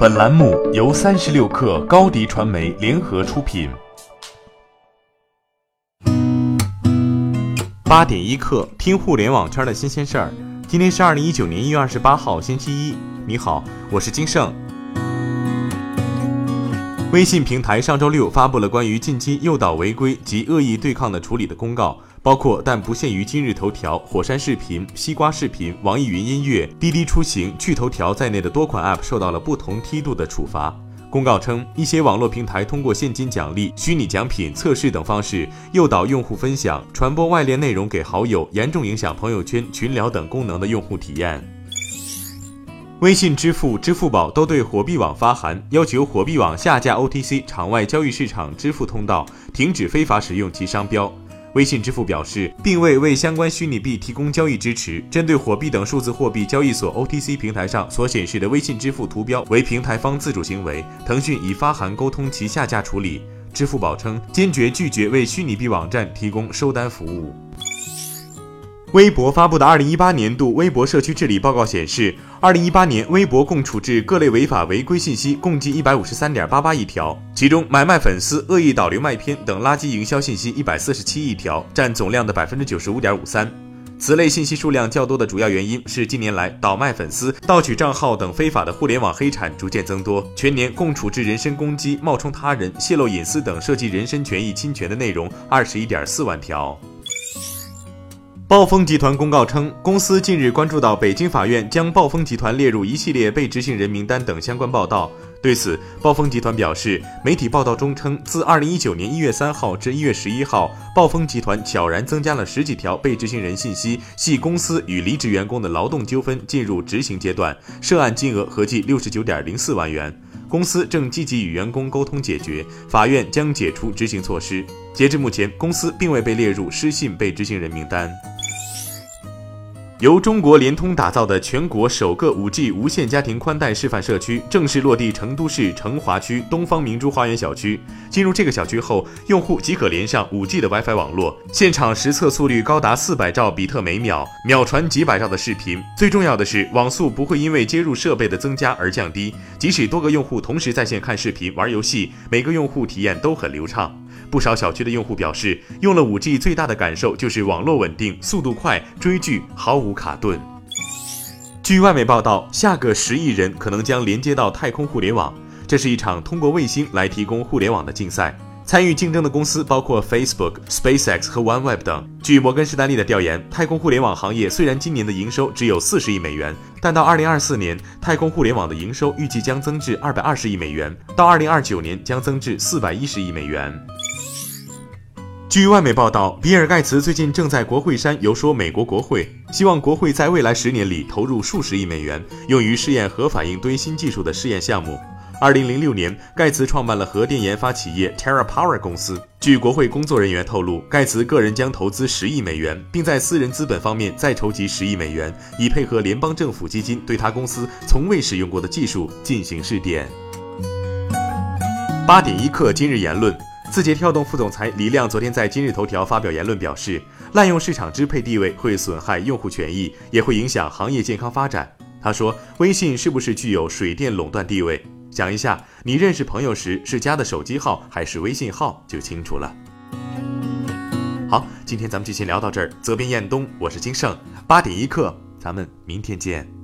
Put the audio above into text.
本栏目由三十六氪高低传媒联合出品。八点一刻，听互联网圈的新鲜事儿。今天是二零一九年一月二十八号，星期一。你好，我是金盛。微信平台上周六发布了关于近期诱导违规及恶意对抗的处理的公告。包括但不限于今日头条、火山视频、西瓜视频、网易云音乐、滴滴出行、趣头条在内的多款 App 受到了不同梯度的处罚。公告称，一些网络平台通过现金奖励、虚拟奖品、测试等方式诱导用户分享、传播外链内容给好友，严重影响朋友圈、群聊等功能的用户体验。微信支付、支付宝都对火币网发函，要求火币网下架 OTC 场外交易市场支付通道，停止非法使用其商标。微信支付表示，并未为相关虚拟币提供交易支持。针对火币等数字货币交易所 OTC 平台上所显示的微信支付图标为平台方自主行为，腾讯已发函沟通其下架处理。支付宝称，坚决拒绝为虚拟币网站提供收单服务。微博发布的二零一八年度微博社区治理报告显示，二零一八年微博共处置各类违法违规信息共计一百五十三点八八亿条，其中买卖粉丝、恶意导流卖片等垃圾营销信息一百四十七亿条，占总量的百分之九十五点五三。此类信息数量较多的主要原因是近年来倒卖粉丝、盗取账号等非法的互联网黑产逐渐增多。全年共处置人身攻击、冒充他人、泄露隐私等涉及人身权益侵权的内容二十一点四万条。暴风集团公告称，公司近日关注到北京法院将暴风集团列入一系列被执行人名单等相关报道。对此，暴风集团表示，媒体报道中称，自二零一九年一月三号至一月十一号，暴风集团悄然增加了十几条被执行人信息，系公司与离职员工的劳动纠纷进入执行阶段，涉案金额合计六十九点零四万元。公司正积极与员工沟通解决，法院将解除执行措施。截至目前，公司并未被列入失信被执行人名单。由中国联通打造的全国首个 5G 无线家庭宽带示范社区正式落地成都市成华区东方明珠花园小区。进入这个小区后，用户即可连上 5G 的 WiFi 网络，现场实测速率高达400兆比特每秒，秒传几百兆的视频。最重要的是，网速不会因为接入设备的增加而降低，即使多个用户同时在线看视频、玩游戏，每个用户体验都很流畅。不少小区的用户表示，用了 5G 最大的感受就是网络稳定、速度快，追剧毫无卡顿。据外媒报道，下个十亿人可能将连接到太空互联网，这是一场通过卫星来提供互联网的竞赛。参与竞争的公司包括 Facebook、SpaceX 和 OneWeb 等。据摩根士丹利的调研，太空互联网行业虽然今年的营收只有四十亿美元，但到二零二四年，太空互联网的营收预计将增至二百二十亿美元，到二零二九年将增至四百一十亿美元。据外媒报道，比尔·盖茨最近正在国会山游说美国国会，希望国会在未来十年里投入数十亿美元，用于试验核反应堆新技术的试验项目。二零零六年，盖茨创办了核电研发企业 TerraPower 公司。据国会工作人员透露，盖茨个人将投资十亿美元，并在私人资本方面再筹集十亿美元，以配合联邦政府基金对他公司从未使用过的技术进行试点。八点一刻，今日言论。字节跳动副总裁李亮昨天在今日头条发表言论，表示滥用市场支配地位会损害用户权益，也会影响行业健康发展。他说：“微信是不是具有水电垄断地位？想一下，你认识朋友时是加的手机号还是微信号就清楚了。”好，今天咱们就先聊到这儿。责编：彦东，我是金盛，八点一刻，咱们明天见。